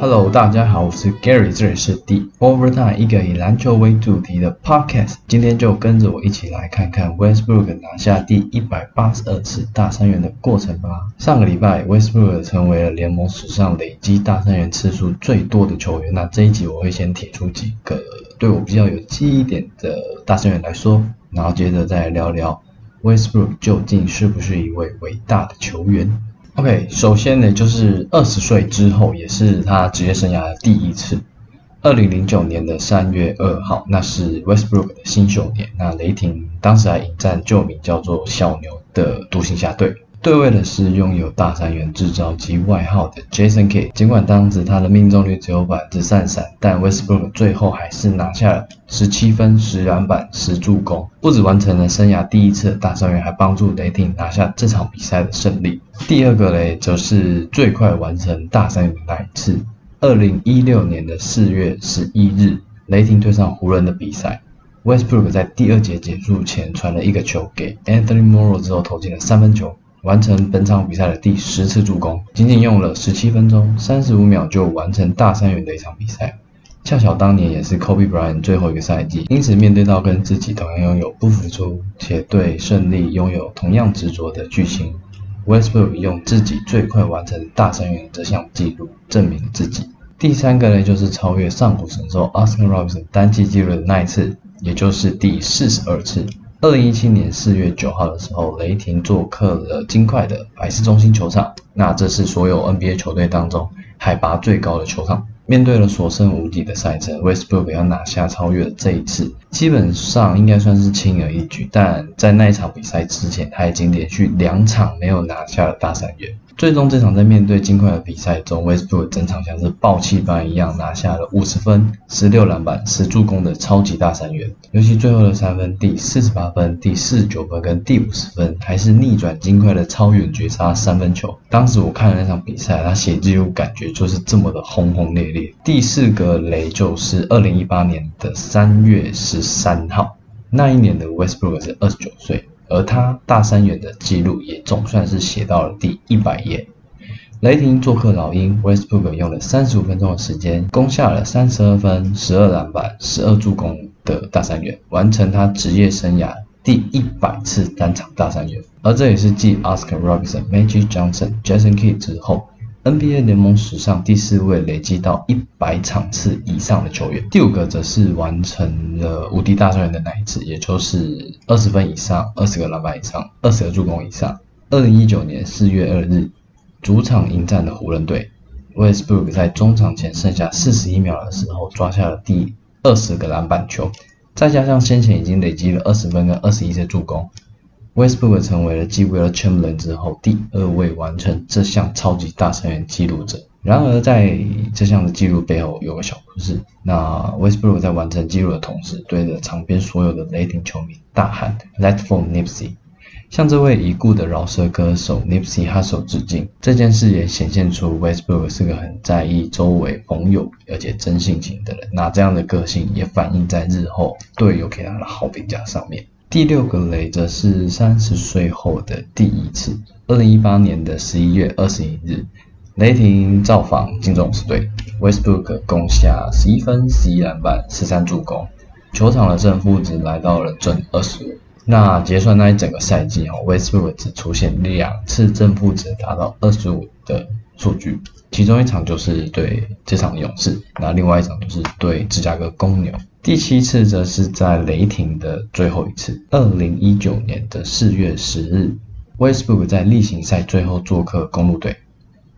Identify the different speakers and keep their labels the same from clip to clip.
Speaker 1: Hello，大家好，我是 Gary，这里是 The Overtime，一个以篮球为主题的 Podcast。今天就跟着我一起来看看 Westbrook 拿下第一百八十二次大三元的过程吧。上个礼拜，Westbrook 成为了联盟史上累积大三元次数最多的球员。那这一集我会先铁出几个对我比较有记忆点的大三元来说，然后接着再聊聊 Westbrook 究竟是不是一位伟大的球员。OK，首先呢，就是二十岁之后，也是他职业生涯的第一次。二零零九年的三月二号，那是 Westbrook 的新秀年。那雷霆当时还引战旧名叫做小牛的独行侠队。对位的是拥有大三元制造机外号的 Jason K。尽管当时他的命中率只有百分之三三，但 Westbrook 最后还是拿下了十七分、十篮板、十助攻，不止完成了生涯第一次的大三元，还帮助雷霆拿下这场比赛的胜利。第二个嘞，则是最快完成大三元的那一次。二零一六年的四月十一日，雷霆对上湖人的比赛，Westbrook 在第二节结束前传了一个球给 Anthony Morrow 之后投进了三分球。完成本场比赛的第十次助攻，仅仅用了十七分钟三十五秒就完成大三元的一场比赛。恰巧当年也是 Kobe Bryant 最后一个赛季，因此面对到跟自己同样拥有不服输且对胜利拥有同样执着的巨星，Westbrook 用自己最快完成大三元这项纪录证明了自己。第三个呢，就是超越上古神兽 Oscar Robertson 单季纪录的那一次，也就是第四十二次。二零一七年四月九号的时候，雷霆做客了金块的百事中心球场。那这是所有 NBA 球队当中海拔最高的球场。面对了所剩无几的赛程，Westbrook 要拿下超越这一次，基本上应该算是轻而易举。但在那一场比赛之前，他已经连续两场没有拿下了大三元。最终这场在面对金块的比赛中，Westbrook 整场像是爆气般一样拿下了五十分、十六篮板、十助攻的超级大三元。尤其最后的三分，第四十八分、第四十九分跟第五十分，还是逆转金块的超远绝杀三分球。当时我看了那场比赛，他写记录感觉就是这么的轰轰烈烈。第四个雷就是二零一八年的三月十三号，那一年的 Westbrook 是二十九岁。而他大三元的记录也总算是写到了第一百页。雷霆做客老鹰，Westbrook 用了三十五分钟的时间，攻下了三十二分、十二篮板、十二助攻的大三元，完成他职业生涯第一百次单场大三元。而这也是继 Oscar Robertson、Magic Johnson、Jason Kidd 之后。NBA 联盟史上第四位累积到一百场次以上的球员，第五个则是完成了无敌大三元的那一次，也就是二十分以上、二十个篮板以上、二十个助攻以上。二零一九年四月二日，主场迎战的湖人队，Westbrook 在中场前剩下四十一秒的时候抓下了第二十个篮板球，再加上先前已经累积了二十分跟二十一次助攻。Westbrook 成为了继 Will Chamberlain 之后第二位完成这项超级大成员记录者。然而，在这项的记录背后有个小故事。那 Westbrook 在完成记录的同时，对着场边所有的雷霆球迷大喊 “Let for Nipsey”，向这位已故的饶舌歌手 Nipsey Hussle 致敬。这件事也显现出 Westbrook 是个很在意周围朋友而且真性情的人。那这样的个性也反映在日后队友给他的好评价上面。第六个雷则是三十岁后的第一次。二零一八年的十一月二十一日，雷霆造访金州勇士队，Westbrook 攻下十一分、十一篮板、十三助攻，球场的正负值来到了正二十五。那结算那一整个赛季哦，Westbrook 只出现两次正负值达到二十五的数据，其中一场就是对这场勇士，那另外一场就是对芝加哥公牛。第七次则是在雷霆的最后一次，二零一九年的四月十日，Westbrook 在例行赛最后做客公路队，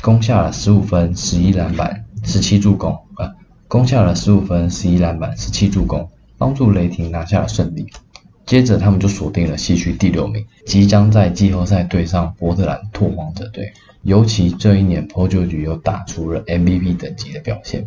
Speaker 1: 攻下了十五分、十一篮板、十七助攻，啊，攻下了十五分、十一篮板、十七助攻，帮助雷霆拿下了胜利。接着他们就锁定了西区第六名，即将在季后赛对上波特兰拓荒者队。尤其这一年，Paul George 又打出了 MVP 等级的表现。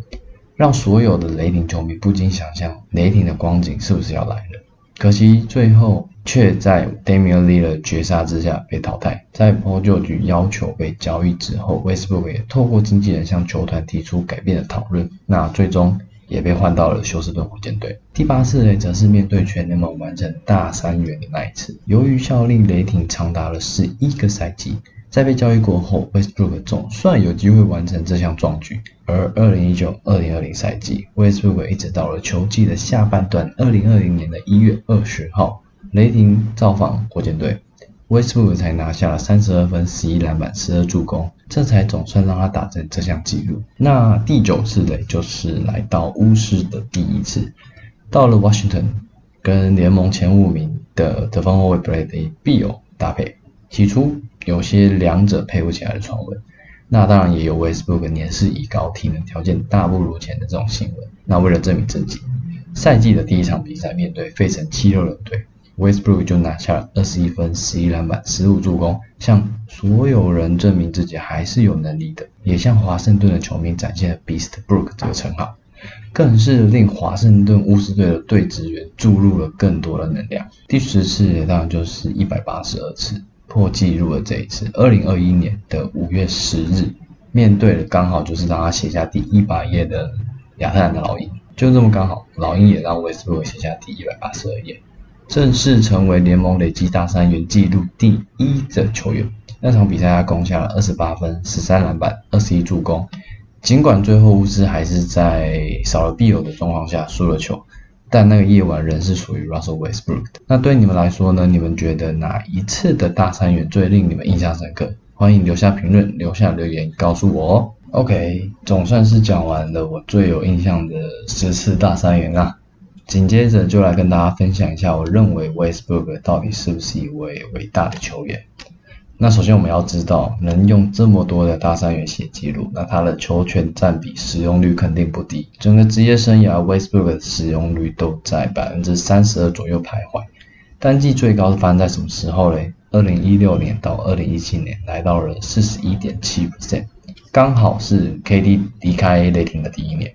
Speaker 1: 让所有的雷霆球迷不禁想象雷霆的光景是不是要来了？可惜最后却在 Damian l i l l a r 绝杀之下被淘汰。在 Paul George 要求被交易之后，Westbrook 也透过经纪人向球团提出改变的讨论。那最终也被换到了休斯顿火箭队。第八次呢，则是面对全联盟完成大三元的那一次。由于效力雷霆长达了十一个赛季，在被交易过后，Westbrook 总算有机会完成这项壮举。而2019-2020赛季，Westbrook 一直到了球季的下半段，2020年的一月二十号，雷霆造访火箭队。Westbrook 才拿下了三十二分、十一篮板、十二助攻，这才总算让他打成这项纪录。那第九次呢，就是来到巫师的第一次，到了 Washington，跟联盟前五名的得分后卫 Bradley Beal 搭配。起初有些两者配不起来的传闻，那当然也有 Westbrook 年事已高、体能条件大不如前的这种新闻。那为了证明自己，赛季的第一场比赛面对费城七六人队。Westbrook 就拿下了二十一分、十一篮板、十五助攻，向所有人证明自己还是有能力的，也向华盛顿的球迷展现了 Beast Brook 这个称号，更是令华盛顿巫师队的队职员注入了更多的能量。第十次当然就是一百八十二次破纪录的这一次，二零二一年的五月十日，面对的刚好就是让他写下第一百页的亚特兰大老鹰，就这么刚好，老鹰也让 Westbrook 写下第一百八十二页。正式成为联盟累计大三元纪录第一的球员。那场比赛他攻下了二十八分、十三篮板、二十一助攻。尽管最后乌兹还是在少了必有的状况下输了球，但那个夜晚仍是属于 Russell Westbrook 的。那对你们来说呢？你们觉得哪一次的大三元最令你们印象深刻？欢迎留下评论、留下留言告诉我哦。OK，总算是讲完了我最有印象的十次大三元啦。紧接着就来跟大家分享一下，我认为 Westbrook 到底是不是一位伟大的球员。那首先我们要知道，能用这么多的大三元写记录，那他的球权占比、使用率肯定不低。整个职业生涯，Westbrook 的使用率都在百分之三十二左右徘徊。单季最高是发生在什么时候嘞？二零一六年到二零一七年，来到了四十一点七 percent，刚好是 KD 离开雷霆的第一年。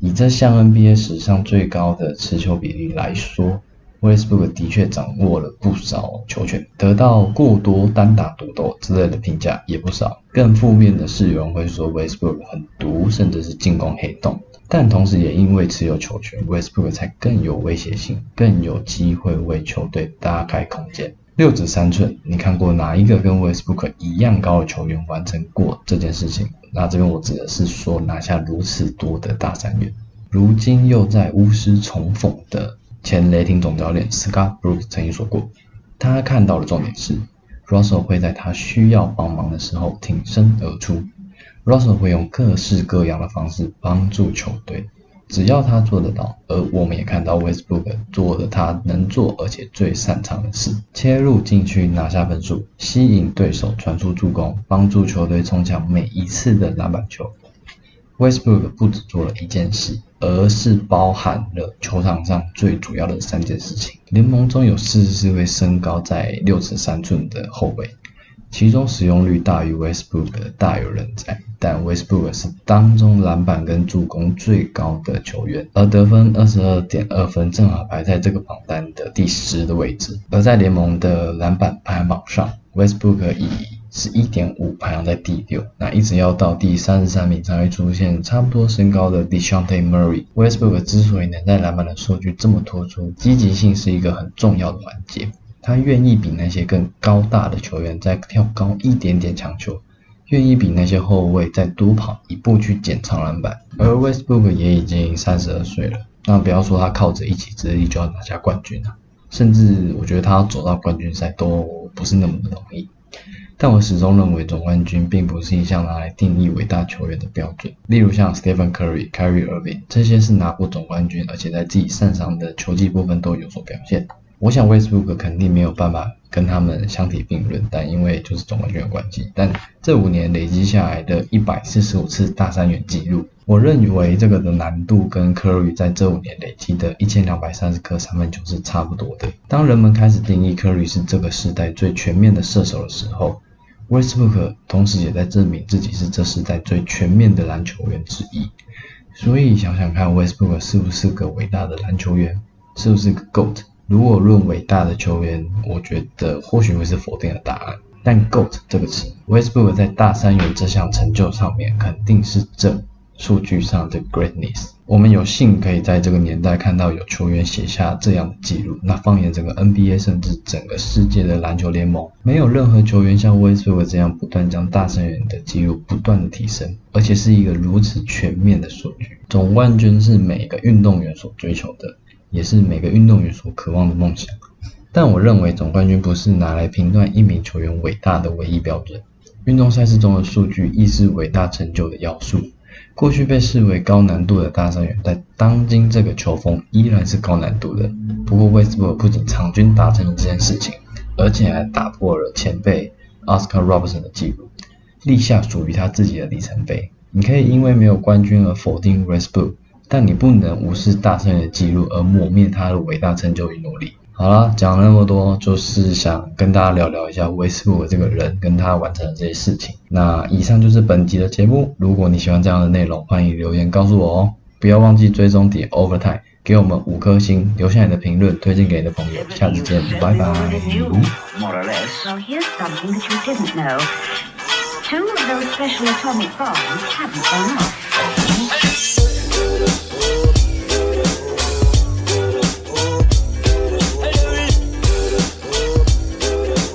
Speaker 1: 以这项 NBA 史上最高的持球比例来说，Westbrook 的确掌握了不少球权，得到过多单打独斗之类的评价也不少。更负面的是，有人会说 Westbrook 很毒，甚至是进攻黑洞。但同时也因为持有球权，Westbrook 才更有威胁性，更有机会为球队打开空间。六指三寸，你看过哪一个跟 Westbrook 一样高的球员完成过这件事情？那这边我指的是说拿下如此多的大三元。如今又在巫师重逢的前雷霆总教练 Scott Brooks 曾经说过，他看到的重点是 Russell 会在他需要帮忙的时候挺身而出，Russell 会用各式各样的方式帮助球队。只要他做得到，而我们也看到 Westbrook 做了他能做而且最擅长的事：切入禁区拿下分数，吸引对手传出助攻，帮助球队冲抢每一次的篮板球。Westbrook 不只做了一件事，而是包含了球场上最主要的三件事情。联盟中有四十四位身高在六尺三寸的后卫。其中使用率大于 Westbrook 的大有人在，但 Westbrook 是当中篮板跟助攻最高的球员，而得分二十二点二分正好排在这个榜单的第十的位置。而在联盟的篮板排行榜上，Westbrook 以十一点五排行在第六，那一直要到第三十三名才会出现差不多身高的 Dejounte Murray。Westbrook 之所以能在篮板的数据这么突出，积极性是一个很重要的环节。他愿意比那些更高大的球员再跳高一点点抢球，愿意比那些后卫再多跑一步去捡长篮板。而 Westbrook 也已经三十二岁了，那不要说他靠着一己之力就要拿下冠军了，甚至我觉得他走到冠军赛都不是那么的容易。但我始终认为总冠军并不是一项拿来定义伟大球员的标准。例如像 Stephen Curry、Kyrie Irving 这些是拿过总冠军，而且在自己擅长的球技部分都有所表现。我想 Westbrook 肯定没有办法跟他们相提并论，但因为就是总冠军的关系，但这五年累积下来的一百四十五次大三元纪录，我认为这个的难度跟 Curry 在这五年累积的一千两百三十颗三分球是差不多的。当人们开始定义 Curry 是这个时代最全面的射手的时候，Westbrook 同时也在证明自己是这时代最全面的篮球员之一。所以想想看，Westbrook 是不是个伟大的篮球员？是不是个 GOAT？如果论伟大的球员，我觉得或许会是否定的答案。但 GOAT 这个词，Westbrook 在大三元这项成就上面肯定是正数据上的 greatness。我们有幸可以在这个年代看到有球员写下这样的记录。那放眼整个 NBA，甚至整个世界的篮球联盟，没有任何球员像 Westbrook 这样不断将大三元的记录不断的提升，而且是一个如此全面的数据。总冠军是每个运动员所追求的，也是每个运动员所渴望的梦想。但我认为总冠军不是拿来评断一名球员伟大的唯一标准。运动赛事中的数据亦是伟大成就的要素。过去被视为高难度的大三元，在当今这个球风依然是高难度的。不过，威斯布鲁不仅场均达成了这件事情，而且还打破了前辈 Oscar Robertson 的记录，立下属于他自己的里程碑。你可以因为没有冠军而否定 Westbrook，但你不能无视大三元的记录而抹灭他的伟大成就与努力。好了，讲了那么多，就是想跟大家聊聊一下威斯布鲁这个人跟他完成的这些事情。那以上就是本集的节目。如果你喜欢这样的内容，欢迎留言告诉我哦。不要忘记追踪点 Overtime，给我们五颗星，留下你的评论，推荐给你的朋友。下次见，拜拜。